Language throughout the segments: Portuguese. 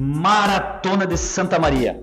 Maratona de Santa Maria.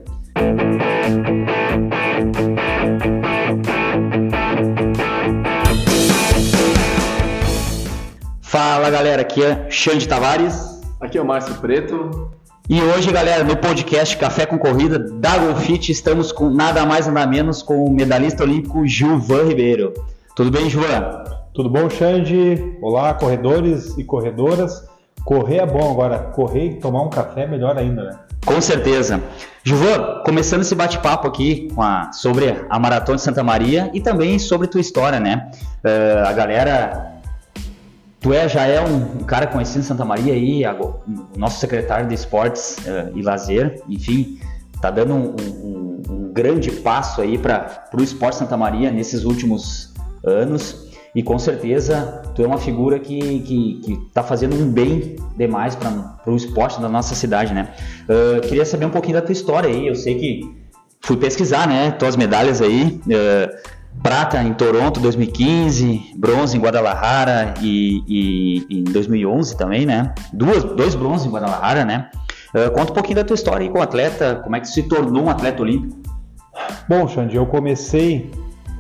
Fala galera, aqui é Xande Tavares. Aqui é o Márcio Preto. E hoje, galera, no podcast Café com Corrida da Golfit, estamos com nada mais nada menos com o medalhista olímpico Gilvan Ribeiro. Tudo bem, Gilvan? Tudo bom, Xande? Olá, corredores e corredoras. Correr é bom agora, correr e tomar um café é melhor ainda, né? Com certeza. Gilvan, começando esse bate-papo aqui a, sobre a Maratona de Santa Maria e também sobre tua história, né? Uh, a galera Tu é, já é um, cara conhecido em Santa Maria aí, nosso secretário de esportes uh, e lazer, enfim, tá dando um, um, um grande passo aí para o esporte Santa Maria nesses últimos anos e com certeza tu é uma figura que, que, que tá fazendo um bem demais para o esporte da nossa cidade, né? Uh, queria saber um pouquinho da tua história aí, eu sei que fui pesquisar, né, tuas medalhas aí, uh, prata em Toronto 2015, bronze em Guadalajara e, e, em 2011 também, né? Duas, dois bronze em Guadalajara, né? Uh, conta um pouquinho da tua história aí com o atleta, como é que se tornou um atleta olímpico? Bom, Xande, eu comecei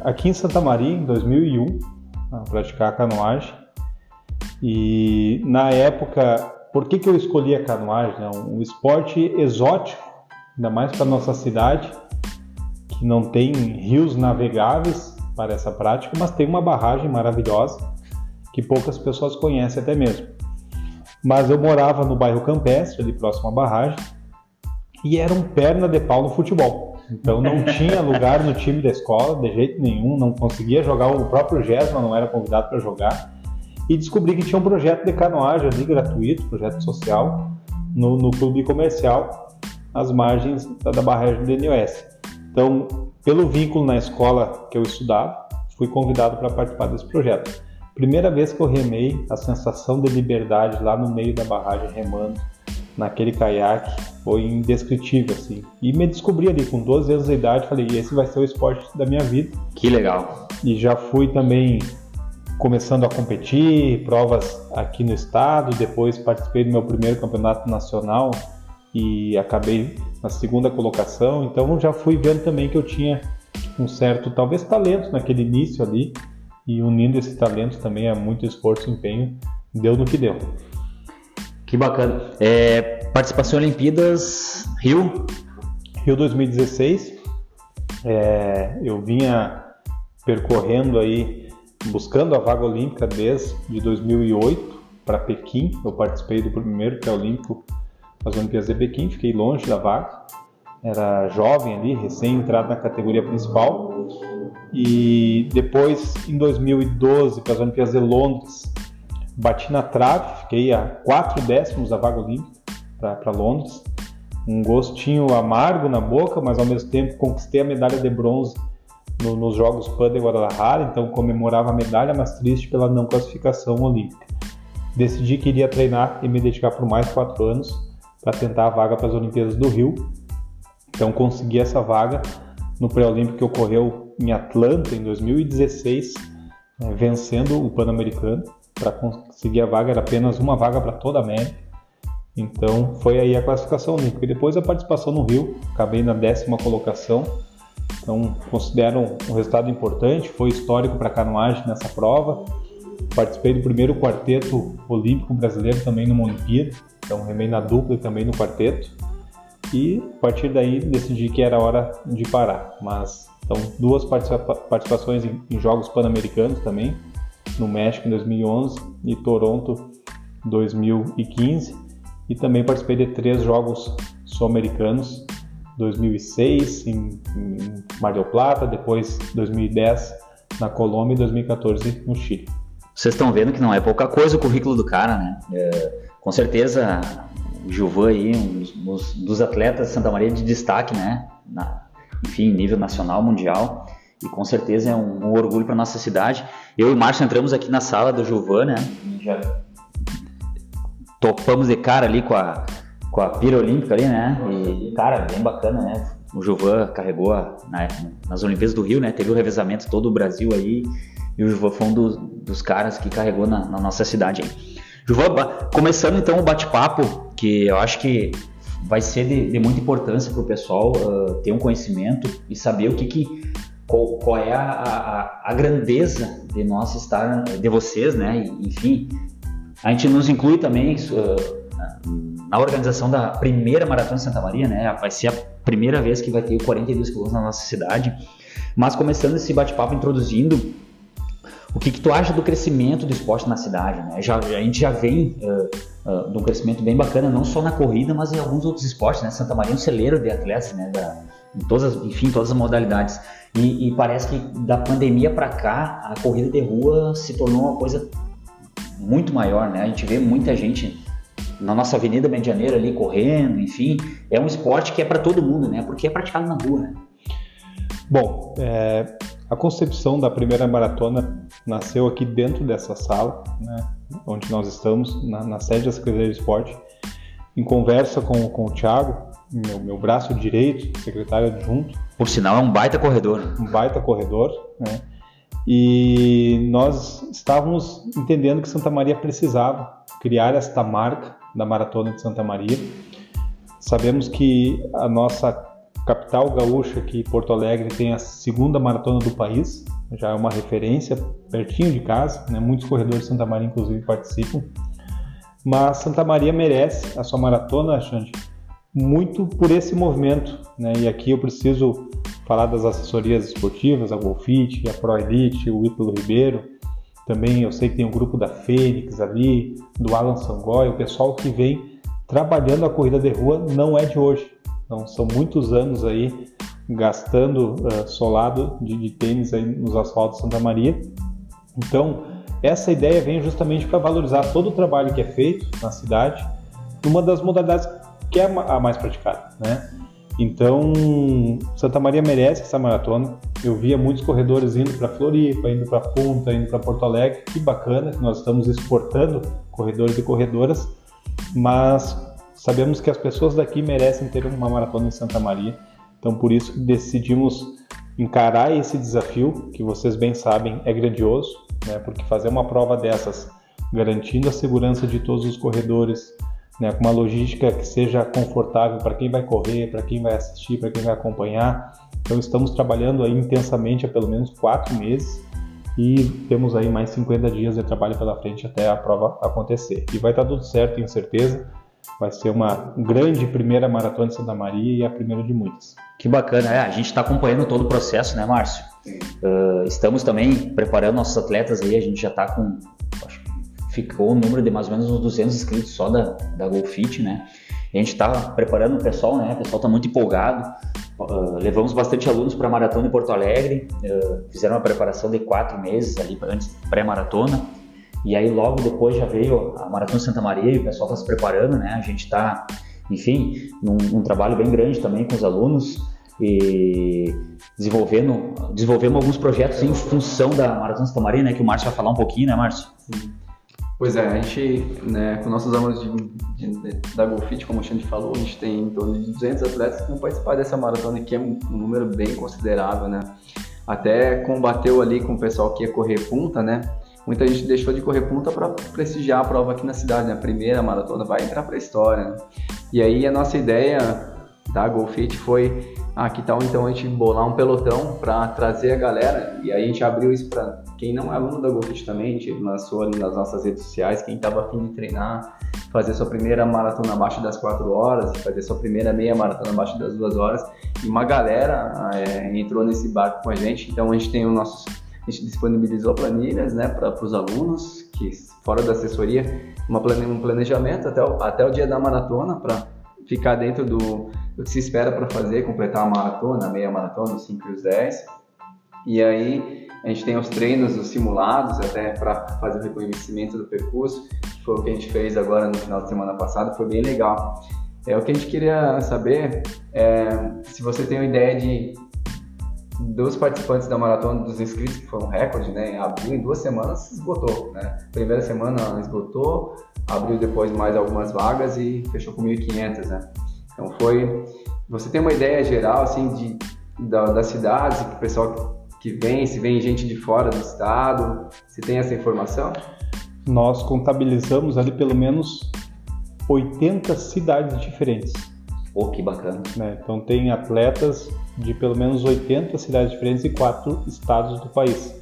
aqui em Santa Maria em 2001 a praticar canoagem e na época, por que, que eu escolhi a canoagem? É um esporte exótico, ainda mais para nossa cidade que não tem rios navegáveis para essa prática, mas tem uma barragem maravilhosa que poucas pessoas conhecem até mesmo. Mas eu morava no bairro Campestre, ali próximo à barragem, e era um perna de pau no futebol. Então não tinha lugar no time da escola, de jeito nenhum, não conseguia jogar, o próprio Gesma não era convidado para jogar. E descobri que tinha um projeto de canoagem ali gratuito, projeto social, no, no clube comercial, às margens da, da barragem do NOS. Então, pelo vínculo na escola que eu estudava, fui convidado para participar desse projeto. Primeira vez que eu remei, a sensação de liberdade lá no meio da barragem remando naquele caiaque foi indescritível assim. E me descobri ali com 12 anos de idade, falei, esse vai ser o esporte da minha vida. Que legal. E já fui também começando a competir, provas aqui no estado, depois participei do meu primeiro campeonato nacional e acabei na segunda colocação. Então já fui vendo também que eu tinha um certo, talvez, talento naquele início ali. E unindo esse talento também a muito esforço e empenho, deu no que deu. Que bacana. É, participação em Olimpíadas Rio? Rio 2016. É, eu vinha percorrendo aí, buscando a vaga olímpica desde 2008 para Pequim. Eu participei do primeiro pré-olímpico as Olimpíadas de Pequim, fiquei longe da vaga, era jovem ali, recém entrado na categoria principal. E depois, em 2012, para as Olimpíadas de Londres, bati na trave, fiquei a quatro décimos da vaga olímpica para Londres. Um gostinho amargo na boca, mas ao mesmo tempo conquistei a medalha de bronze no, nos Jogos Pan de Guadalajara, então comemorava a medalha, mas triste pela não classificação olímpica. Decidi que iria treinar e me dedicar por mais quatro anos para tentar a vaga para as Olimpíadas do Rio. Então consegui essa vaga no pré-olímpico que ocorreu em Atlanta em 2016, né, vencendo o Pan-Americano. Para conseguir a vaga era apenas uma vaga para toda a América. Então foi aí a classificação olímpica. E depois a participação no Rio, acabei na décima colocação. Então considero um resultado importante, foi histórico para a canoagem nessa prova. Participei do primeiro quarteto olímpico brasileiro também numa Olimpíada. Então remei na dupla e também no quarteto. E a partir daí decidi que era hora de parar. Mas então duas participa participações em, em Jogos Pan-Americanos também, no México em 2011 e Toronto 2015. E também participei de três Jogos Sul-Americanos, 2006 em, em Mar del Plata, depois 2010 na Colômbia e 2014 no Chile. Vocês estão vendo que não é pouca coisa o currículo do cara, né? É com certeza o Gilvan aí, um dos, dos, atletas de Santa Maria de destaque, né? Na, enfim, nível nacional, mundial. E com certeza é um, um orgulho para nossa cidade. Eu e o Márcio entramos aqui na sala do Gilvan, né? Já topamos de cara ali com a, com a pira olímpica ali, né? E, cara, bem bacana, né? O Gilvan carregou a, na, nas Olimpíadas do Rio, né? Teve o revezamento todo o Brasil aí. E o Gilvan foi um dos, dos caras que carregou na, na nossa cidade aí. Juvan, começando então o bate-papo, que eu acho que vai ser de, de muita importância para o pessoal uh, ter um conhecimento e saber o que, que qual, qual é a, a, a, grandeza de nós estar, de vocês, né? enfim, a gente nos inclui também uh, na organização da primeira maratona de Santa Maria, né? Vai ser a primeira vez que vai ter 42 quilômetros na nossa cidade. Mas começando esse bate-papo introduzindo o que, que, tu acha do crescimento do esporte na cidade? Né? Já, a gente já vem uh, uh, de um crescimento bem bacana, não só na corrida, mas em alguns outros esportes. Né? Santa Maria é um celeiro de atletas, né? Da, todas, enfim, todas as modalidades. E, e parece que da pandemia para cá, a corrida de rua se tornou uma coisa muito maior. Né? A gente vê muita gente na nossa Avenida Medianeira ali correndo, enfim. É um esporte que é para todo mundo, né? porque é praticado na rua. Né? Bom, é, a concepção da primeira maratona nasceu aqui dentro dessa sala, né, onde nós estamos, na, na sede da Secretaria de Esporte, em conversa com, com o Thiago, meu, meu braço direito, secretário adjunto. Por sinal, é um baita corredor. Um baita corredor, né? E nós estávamos entendendo que Santa Maria precisava criar esta marca da Maratona de Santa Maria. Sabemos que a nossa capital gaúcha, que Porto Alegre tem a segunda maratona do país, já é uma referência, pertinho de casa, né? muitos corredores de Santa Maria, inclusive, participam. Mas Santa Maria merece a sua maratona, Xande, muito por esse movimento. Né? E aqui eu preciso falar das assessorias esportivas, a Golfit, a Pro Elite, o Ítalo Ribeiro. Também eu sei que tem um grupo da Fênix ali, do Alan Sangói, o pessoal que vem trabalhando a corrida de rua não é de hoje. Então, são muitos anos aí gastando uh, solado de, de, tênis aí nos asfaltos de Santa Maria. Então, essa ideia vem justamente para valorizar todo o trabalho que é feito na cidade, numa das modalidades que é a mais praticada, né? Então, Santa Maria merece essa maratona. Eu via muitos corredores indo para Floripa, indo para Punta, indo para Porto Alegre. Que bacana que nós estamos exportando corredores e corredoras, mas Sabemos que as pessoas daqui merecem ter uma maratona em Santa Maria, então por isso decidimos encarar esse desafio, que vocês bem sabem é grandioso, né? porque fazer uma prova dessas, garantindo a segurança de todos os corredores, né? com uma logística que seja confortável para quem vai correr, para quem vai assistir, para quem vai acompanhar. Então estamos trabalhando aí intensamente há pelo menos quatro meses e temos aí mais 50 dias de trabalho pela frente até a prova acontecer. E vai estar tudo certo, tenho certeza. Vai ser uma grande primeira maratona de Santa Maria e a primeira de muitas. Que bacana, é, a gente está acompanhando todo o processo, né, Márcio? Uh, estamos também preparando nossos atletas aí, a gente já está com. Ficou o número de mais ou menos uns 200 inscritos só da, da GoFit, né? a gente está preparando o pessoal, né? O pessoal está muito empolgado. Uh, levamos bastante alunos para a maratona em Porto Alegre, uh, fizeram uma preparação de quatro meses ali antes pré-maratona. E aí logo depois já veio a Maratona Santa Maria e o pessoal está se preparando, né? A gente está, enfim, num, num, trabalho bem grande também com os alunos e desenvolvendo, desenvolvendo alguns projetos em função da Maratona Santa Maria, né? Que o Márcio vai falar um pouquinho, né, Márcio? Sim. Pois é, a gente, né, com nossos alunos de, de, de, da Golfit, como o Xande falou, a gente tem em torno de 200 atletas que vão participar dessa maratona, que é um, número bem considerável, né? Até combateu ali com o pessoal que ia correr punta, né? muita gente deixou de correr punta para prestigiar a prova aqui na cidade, né? A primeira maratona vai entrar para a história. Né? E aí a nossa ideia da GoFit foi, ah, que tal então a gente bolar um pelotão para trazer a galera? E aí a gente abriu isso para quem não é aluno da GoFit também, a gente lançou ali nas nossas redes sociais, quem estava afim de treinar, fazer sua primeira maratona abaixo das 4 horas, fazer sua primeira meia maratona abaixo das 2 horas, e uma galera é, entrou nesse barco com a gente, então a gente tem os nossos a gente disponibilizou planilhas né, para os alunos, que fora da assessoria, uma um planejamento até o, até o dia da maratona para ficar dentro do, do, que se espera para fazer, completar a maratona, a meia maratona, os 5 e os 10. E aí a gente tem os treinos, os simulados, até para fazer o reconhecimento do percurso, que foi o que a gente fez agora no final de semana passada, foi bem legal. É, o que a gente queria saber é se você tem uma ideia de dos participantes da maratona dos inscritos, que foi um recorde, né? Abriu em duas semanas, esgotou, né? Primeira semana esgotou, abriu depois mais algumas vagas e fechou com 1.500, né? Então foi... Você tem uma ideia geral, assim, de, da, das cidades, que o pessoal que vem, se vem gente de fora do estado, se tem essa informação? Nós contabilizamos ali pelo menos 80 cidades diferentes. Oh, que bacana. Né? Então tem atletas de pelo menos 80 cidades diferentes e quatro estados do país.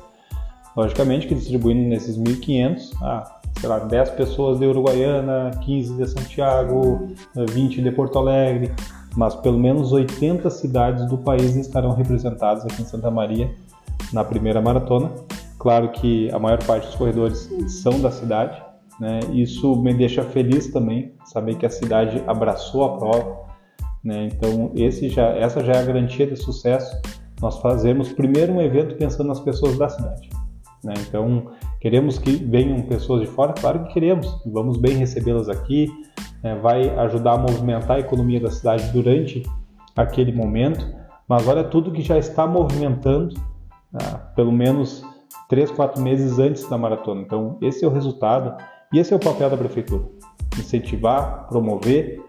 Logicamente que distribuindo nesses 1.500, ah, sei lá, 10 pessoas de Uruguaiana, 15 de Santiago, 20 de Porto Alegre, mas pelo menos 80 cidades do país estarão representadas aqui em Santa Maria na primeira maratona. Claro que a maior parte dos corredores são da cidade, né? Isso me deixa feliz também, saber que a cidade abraçou a prova, né? Então já, essa já é a garantia de sucesso. Nós fazemos primeiro um evento pensando nas pessoas da cidade. Né? Então queremos que venham pessoas de fora, claro que queremos, vamos bem recebê-las aqui, né? vai ajudar a movimentar a economia da cidade durante aquele momento. Mas olha tudo que já está movimentando, né? pelo menos três, quatro meses antes da maratona. Então esse é o resultado e esse é o papel da prefeitura: incentivar, promover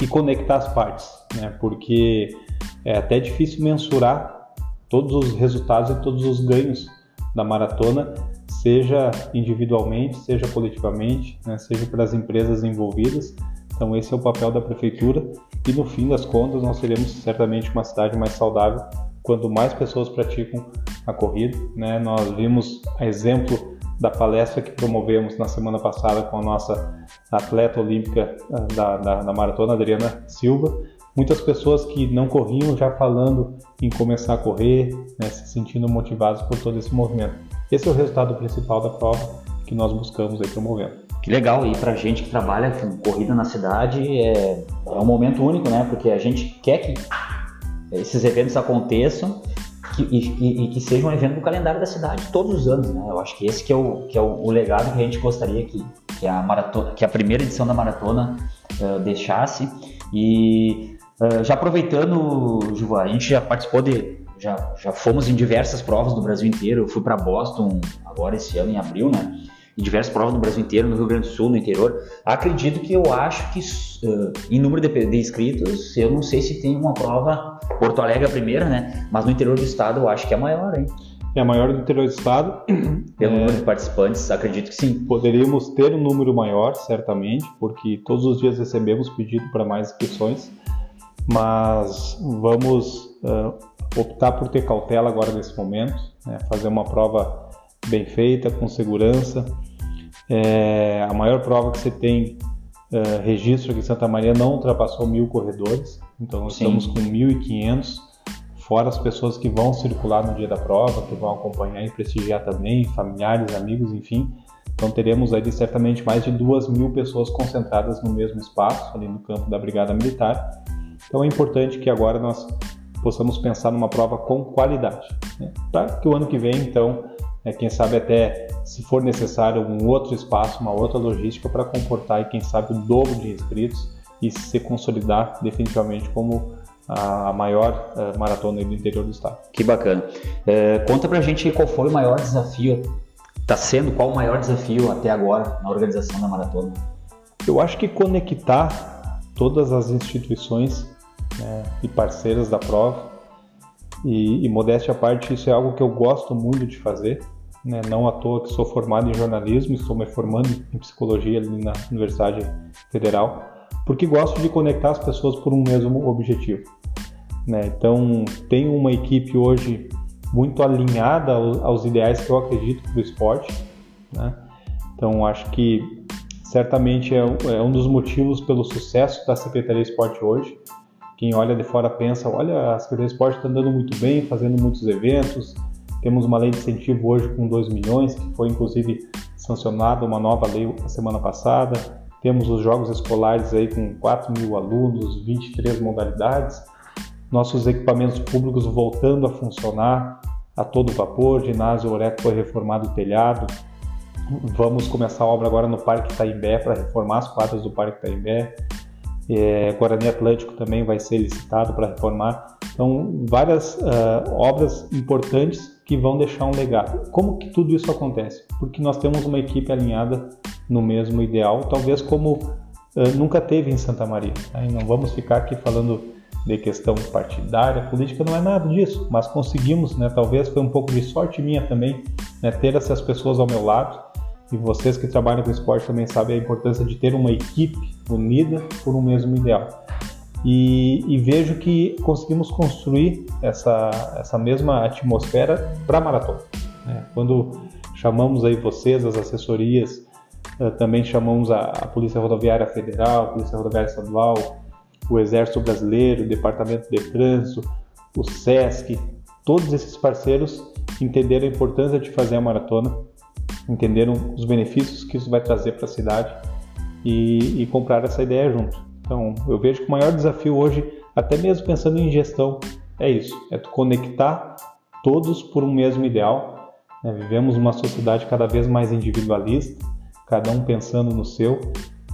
e conectar as partes, né? porque é até difícil mensurar todos os resultados e todos os ganhos da maratona, seja individualmente, seja coletivamente, né? seja para as empresas envolvidas. Então, esse é o papel da prefeitura e no fim das contas, nós teremos certamente uma cidade mais saudável quando mais pessoas praticam a corrida. Né? Nós vimos a exemplo da palestra que promovemos na semana passada com a nossa atleta olímpica ah, da, da, da maratona, Adriana Silva. Muitas pessoas que não corriam já falando em começar a correr, né, se sentindo motivados por todo esse movimento. Esse é o resultado principal da prova que nós buscamos aí promovendo. Que legal, e para gente que trabalha com corrida na cidade é, é um momento único, né? Porque a gente quer que esses eventos aconteçam que, e, e, que seja um evento do calendário da cidade todos os anos, né? Eu acho que esse que é o, que é o, o legado que a gente gostaria que, que, a, maratona, que a primeira edição da maratona uh, deixasse. E uh, já aproveitando, Juva, a gente já participou de. Já, já fomos em diversas provas do Brasil inteiro. Eu fui para Boston agora esse ano, em abril, né? Em diversas provas no Brasil inteiro, no Rio Grande do Sul, no interior. Acredito que eu acho que uh, em número de, de, inscritos, eu não sei se tem uma prova, Porto Alegre a primeira, né? Mas no interior do estado eu acho que é maior, hein? É a maior do interior do estado. Pelo é... número de participantes, acredito que sim. Poderíamos ter um número maior, certamente, porque todos os dias recebemos pedido para mais inscrições, mas vamos uh, optar por ter cautela agora nesse momento, né? fazer uma prova bem feita, com segurança. É, a maior prova que você tem uh, registro aqui em Santa Maria não ultrapassou mil corredores, então nós Sim. estamos com 1.500, fora as pessoas que vão circular no dia da prova, que vão acompanhar e prestigiar também, familiares, amigos, enfim. Então teremos ali certamente mais de duas mil pessoas concentradas no mesmo espaço, ali no campo da Brigada Militar. Então é importante que agora nós possamos pensar numa prova com qualidade, né? para que o ano que vem, então, é, quem sabe até, se for necessário, um outro espaço, uma outra logística para comportar, e quem sabe, o dobro de inscritos e se consolidar definitivamente como a maior uh, maratona do interior do estado. Que bacana. É, conta pra gente qual foi o maior desafio, está sendo qual o maior desafio até agora na organização da maratona? Eu acho que conectar todas as instituições né, e parceiras da prova e, e modéstia à parte, isso é algo que eu gosto muito de fazer. Né? Não à toa que sou formado em jornalismo, estou me formando em psicologia ali na Universidade Federal, porque gosto de conectar as pessoas por um mesmo objetivo. Né? Então, tenho uma equipe hoje muito alinhada aos, ideais que eu acredito para o esporte. Né? Então, acho que certamente é, é um dos motivos pelo sucesso da Secretaria Esporte hoje quem olha de fora pensa, olha, a Secretaria de Esporte está andando muito bem, fazendo muitos eventos, temos uma lei de incentivo hoje com 2 milhões, que foi inclusive sancionada uma nova lei a semana passada, temos os jogos escolares aí com 4 mil alunos, 23 modalidades, nossos equipamentos públicos voltando a funcionar a todo vapor, ginásio Oreco foi reformado o telhado, vamos começar a obra agora no Parque Itaimbé para reformar as quadras do Parque Itaimbé, é, Guarani Atlântico também vai ser licitado para reformar. Então, várias uh, obras importantes que vão deixar um legado. Como que tudo isso acontece? Porque nós temos uma equipe alinhada no mesmo ideal, talvez como uh, nunca teve em Santa Maria. Né? Não vamos ficar aqui falando de questão partidária, política não é nada disso, mas conseguimos, né? Talvez foi um pouco de sorte minha também, né? Ter essas pessoas ao meu lado e vocês que trabalham com esporte também sabem a importância de ter uma equipe unida por um mesmo ideal. e, e vejo que conseguimos construir essa, essa mesma atmosfera para a maratona. Né? Quando chamamos aí vocês, as assessorias, uh, também chamamos a, a, Polícia Rodoviária Federal, a Polícia Rodoviária Estadual, o Exército Brasileiro, o Departamento de Trânsito, o SESC, todos esses parceiros entenderam a importância de fazer a maratona, entenderam os benefícios que isso vai trazer para a cidade e, e compraram essa ideia junto. Então, eu vejo que o maior desafio hoje, até mesmo pensando em gestão, é isso: é tu conectar todos por um mesmo ideal. Né? Vivemos uma sociedade cada vez mais individualista, cada um pensando no seu.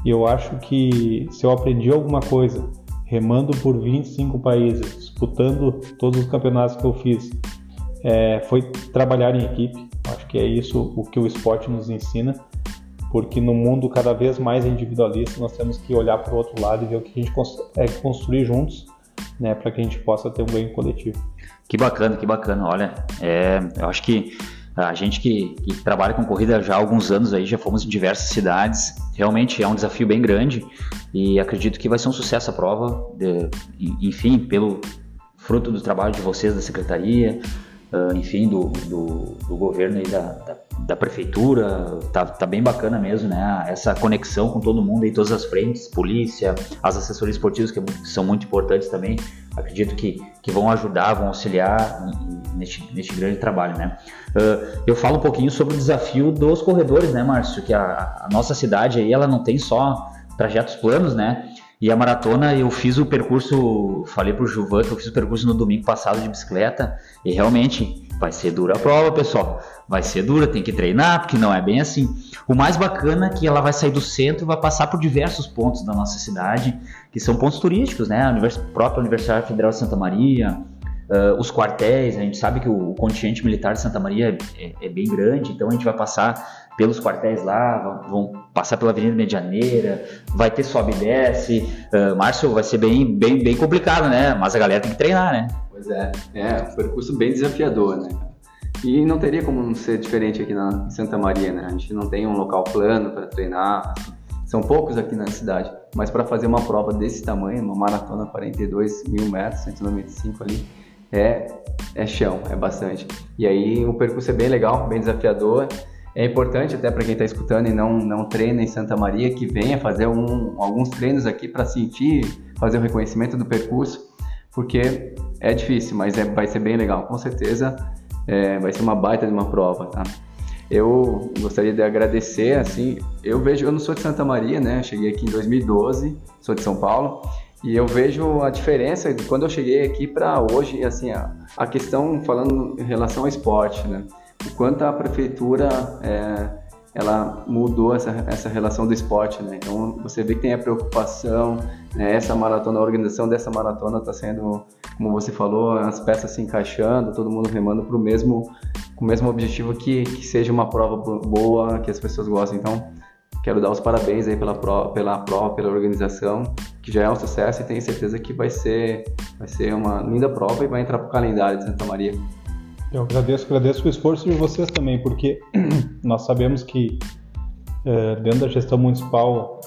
E eu acho que se eu aprendi alguma coisa remando por 25 países, disputando todos os campeonatos que eu fiz, é, foi trabalhar em equipe. Acho que é isso o que o esporte nos ensina porque no mundo cada vez mais individualista nós temos que olhar para o outro lado e ver o que a gente consegue construir juntos, né, para que a gente possa ter um ganho coletivo. Que bacana, que bacana. Olha, é, eu acho que a gente que, que, trabalha com corrida já há alguns anos aí, já fomos em diversas cidades. Realmente é um desafio bem grande e acredito que vai ser um sucesso a prova. De, enfim, pelo fruto do trabalho de vocês da secretaria, uh, enfim, do, do, do, governo e da, da, da, prefeitura, tá, tá bem bacana mesmo, né? Essa conexão com todo mundo em todas as frentes, polícia, as assessorias esportivas que são muito importantes também, acredito que, que vão ajudar, vão auxiliar neste, neste grande trabalho, né? Uh, eu falo um pouquinho sobre o desafio dos corredores, né, Márcio? Que a, a nossa cidade aí, ela não tem só trajetos planos, né? E a maratona eu fiz o percurso, falei pro Juvan que eu fiz o percurso no domingo passado de bicicleta e realmente vai ser dura a prova, pessoal. Vai ser dura, tem que treinar, porque não é bem assim. O mais bacana é que ela vai sair do centro e vai passar por diversos pontos da nossa cidade, que são pontos turísticos, né? A univers... própria Universidade Federal de Santa Maria, Uh, os quartéis, a gente sabe que o, o contingente militar de Santa Maria é, é, bem grande, então a gente vai passar pelos quartéis lá, vão, passar pela Avenida Medianeira, vai ter sobe e desce. Uh, Márcio, vai ser bem, bem, bem complicado, né? Mas a galera tem que treinar, né? Pois é, é um percurso bem desafiador, né? E não teria como ser diferente aqui na, Santa Maria, né? A gente não tem um local plano para treinar, são poucos aqui na cidade, mas para fazer uma prova desse tamanho, uma maratona 42 mil metros, 195 ali, é, é chão, é bastante. E aí o percurso é bem legal, bem desafiador. É importante até para quem está escutando e não, não treina em Santa Maria que venha fazer um, alguns treinos aqui para sentir, fazer o reconhecimento do percurso, porque é difícil, mas é, vai ser bem legal, com certeza é, vai ser uma baita de uma prova, tá? Eu gostaria de agradecer, assim, eu vejo, eu não sou de Santa Maria, né? cheguei aqui em 2012, sou de São Paulo, e eu vejo a diferença de quando eu cheguei aqui para hoje, assim, a, a, questão falando em relação ao esporte, né? O quanto a prefeitura é, ela mudou essa, essa relação do esporte, né? Então você vê que tem a preocupação, né? essa maratona, a organização dessa maratona está sendo, como você falou, as peças se encaixando, todo mundo remando para o mesmo, o mesmo objetivo que, que seja uma prova boa, que as pessoas gostem. Então quero dar os parabéns aí pela prova, pela prova, pela organização, que já é um sucesso e tenho certeza que vai ser, vai ser uma linda prova e vai entrar para o calendário de Santa Maria. Eu agradeço, agradeço o esforço de vocês também, porque nós sabemos que é, dentro da gestão municipal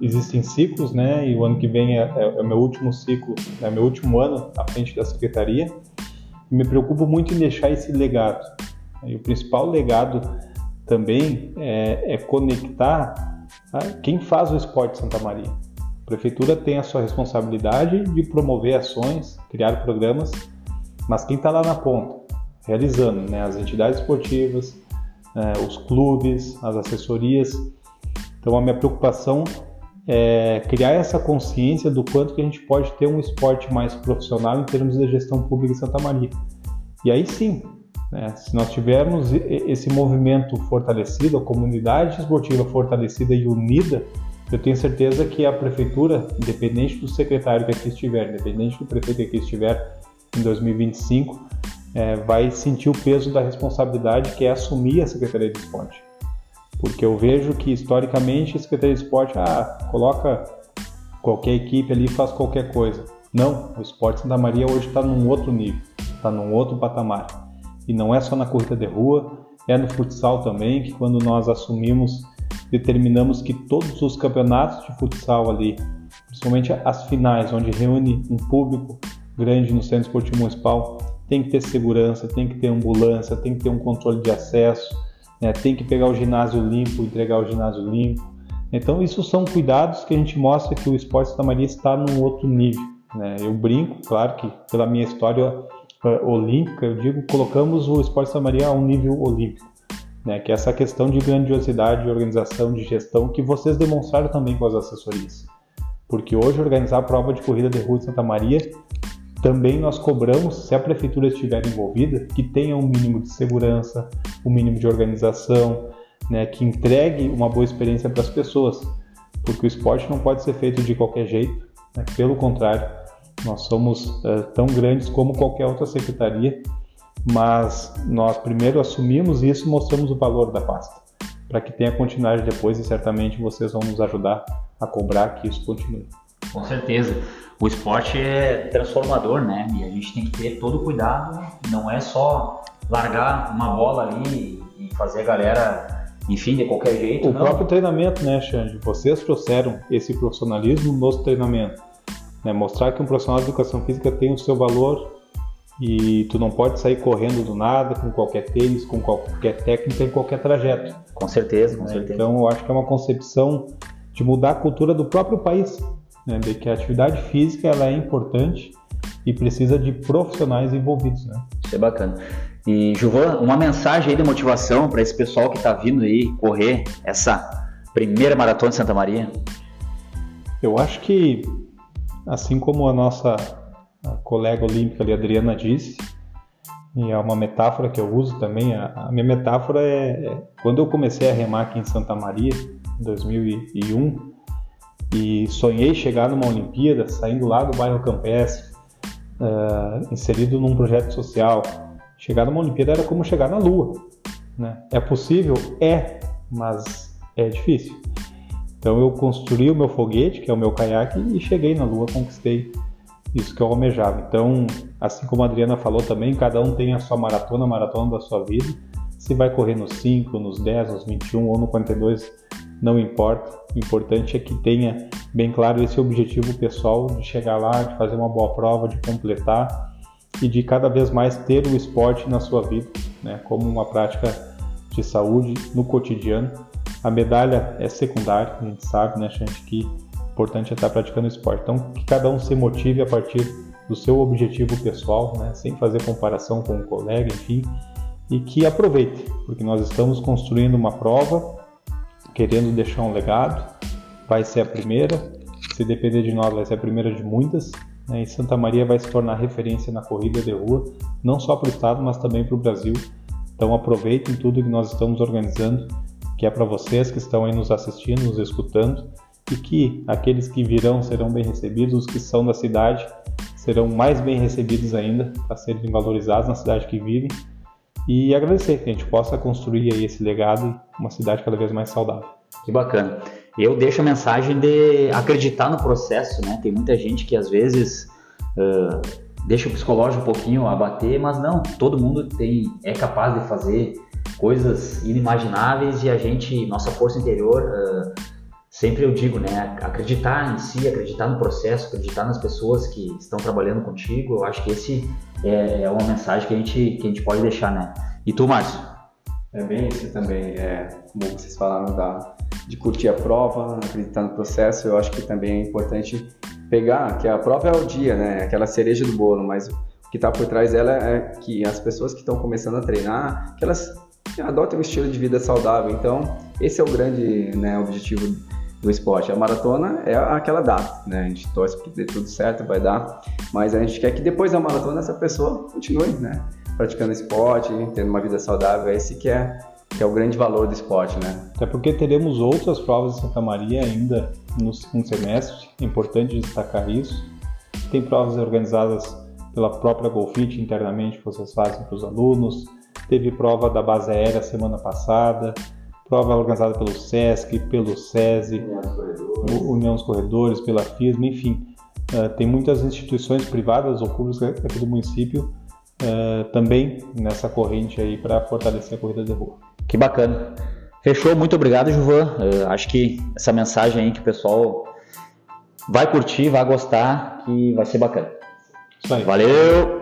existem ciclos, né? E o ano que vem é, é, é meu último ciclo, é meu último ano à frente da secretaria. E me preocupo muito em deixar esse legado. E o principal legado também é, é conectar quem faz o esporte Santa Maria. A prefeitura tem a sua responsabilidade de promover ações, criar programas, mas quem está lá na ponta, realizando, né, as entidades esportivas, é, os clubes, as assessorias. Então a minha preocupação é criar essa consciência do quanto que a gente pode ter um esporte mais profissional em termos de gestão pública em Santa Maria. E aí sim, né? Se nós tivermos esse movimento fortalecido, a comunidade esportiva fortalecida e unida, eu tenho certeza que a prefeitura, independente do secretário que aqui estiver, independente do prefeito que aqui estiver em 2025, é, vai sentir o peso da responsabilidade que é assumir a Secretaria de Esporte. Porque eu vejo que historicamente a Secretaria de Esporte ah, coloca qualquer equipe ali e faz qualquer coisa. Não, o esporte Santa Maria hoje está num outro nível, está num outro patamar. E não é só na corrida de rua, é no futsal também, que quando nós assumimos, determinamos que todos os campeonatos de futsal ali, principalmente as finais, onde reúne um público grande no Centro Esportivo Municipal, tem que ter segurança, tem que ter ambulância, tem que ter um controle de acesso, né? tem que pegar o ginásio limpo, entregar o ginásio limpo. Então, isso são cuidados que a gente mostra que o esporte da Maria está num outro nível. Né? Eu brinco, claro que pela minha história uh, olímpica, eu digo, colocamos o esporte da Maria a um nível olímpico. Né, que é essa questão de grandiosidade, de organização, de gestão que vocês demonstraram também com as assessorias. Porque hoje organizar a prova de corrida de rua de Santa Maria também nós cobramos, se a prefeitura estiver envolvida, que tenha um mínimo de segurança, um mínimo de organização, né, que entregue uma boa experiência para as pessoas, porque o esporte não pode ser feito de qualquer jeito, né, pelo contrário, nós somos uh, tão grandes como qualquer outra secretaria, mas nós primeiro assumimos isso e mostramos o valor da pasta, para que tenha continuidade depois e certamente vocês vão nos ajudar a cobrar que isso continue. Com certeza o esporte é transformador, né? E a gente tem que ter todo o cuidado, não é só largar uma bola ali e fazer a galera, enfim, de qualquer jeito. O não. próprio treinamento, né, Xande? Vocês trouxeram esse profissionalismo nos treinamentos. Né? Mostrar que um profissional de educação física tem o seu valor e tu não pode sair correndo do nada com qualquer tênis, com qualquer técnica, em qualquer trajeto. Com certeza, com né? certeza. Então eu acho que é uma concepção de mudar a cultura do próprio país né, de que a atividade física ela é importante e precisa de profissionais envolvidos. Né? Isso é bacana. E, Juvan, uma mensagem aí de motivação para esse pessoal que está vindo aí correr essa primeira maratona de Santa Maria? Eu acho que, assim como a nossa a colega olímpica ali, Adriana, disse, e é uma metáfora que eu uso também, a, a minha metáfora é, é, quando eu comecei a remar aqui em Santa Maria, em 2001, e sonhei chegar numa Olimpíada, saindo lá do bairro Campestre, uh, inserido num projeto social. Chegar numa Olimpíada era como chegar na Lua. Né? É possível? É, mas é difícil. Então eu construí o meu foguete, que é o meu caiaque, e cheguei na Lua, conquistei isso que eu almejava. Então, assim como a Adriana falou também, cada um tem a sua maratona, a maratona da sua vida. Se vai correr nos 5, nos 10, nos 21 ou no 42, não importa. O importante é que tenha bem claro esse objetivo pessoal de chegar lá, de fazer uma boa prova, de completar e de cada vez mais ter o esporte na sua vida, né, como uma prática de saúde no cotidiano. A medalha é secundária, a gente sabe, né, gente, que o importante é estar praticando esporte. Então, que cada um se motive a partir do seu objetivo pessoal, né, sem fazer comparação com o colega, enfim, e que aproveite, porque nós estamos construindo uma prova querendo deixar um legado. Vai ser a primeira, se depender de nós, vai ser a primeira de muitas. Né? E Santa Maria vai se tornar referência na corrida de rua, não só para o estado, mas também para o Brasil. Então aproveitem tudo que nós estamos organizando, que é para vocês que estão aí nos assistindo, nos escutando, e que aqueles que virão serão bem recebidos, os que são da cidade serão mais bem recebidos ainda, para serem valorizados na cidade que vivem e agradecer que a gente possa construir aí esse legado e uma cidade cada vez mais saudável. Que bacana. Eu deixo a mensagem de acreditar no processo, né? Tem muita gente que às vezes uh, deixa o psicológico um pouquinho abater, mas não, todo mundo tem é capaz de fazer coisas inimagináveis e a gente, nossa força interior, uh, sempre eu digo, né? Acreditar em si, acreditar no processo, acreditar nas pessoas que estão trabalhando contigo, eu acho que esse é, é uma mensagem que a, gente, que a gente pode deixar, né? E tu, Márcio? É bem isso também, é, como vocês falaram da, de curtir a prova, acreditar no processo, eu acho que também é importante pegar, que a prova é o dia, né? Aquela cereja do bolo, mas o que está por trás dela é que as pessoas que estão começando a treinar, que elas adotem um estilo de vida saudável. Então, esse é o grande né, objetivo do esporte. A maratona é aquela data, né? A gente torce que dê tudo certo, vai dar, mas a gente quer que depois da maratona essa pessoa continue, né? Praticando esporte, tendo uma vida saudável, é esse que é, que é o grande valor do esporte, né? Até porque teremos outras provas em Santa Maria ainda no segundo semestre, é importante destacar isso. Tem provas organizadas pela própria Golfit internamente que vocês fazem para os alunos. Teve prova da base aérea semana passada prova organizada pelo SESC, pelo SESI, União dos Corredores, pela FISMA, enfim. Uh, tem muitas instituições privadas ou públicas aqui do município uh, também nessa corrente aí para fortalecer a corrida de rua. Que bacana. Fechou, muito obrigado, Juvan. Uh, acho que essa mensagem aí que o pessoal vai curtir, vai gostar, que vai ser bacana. Isso aí. Valeu!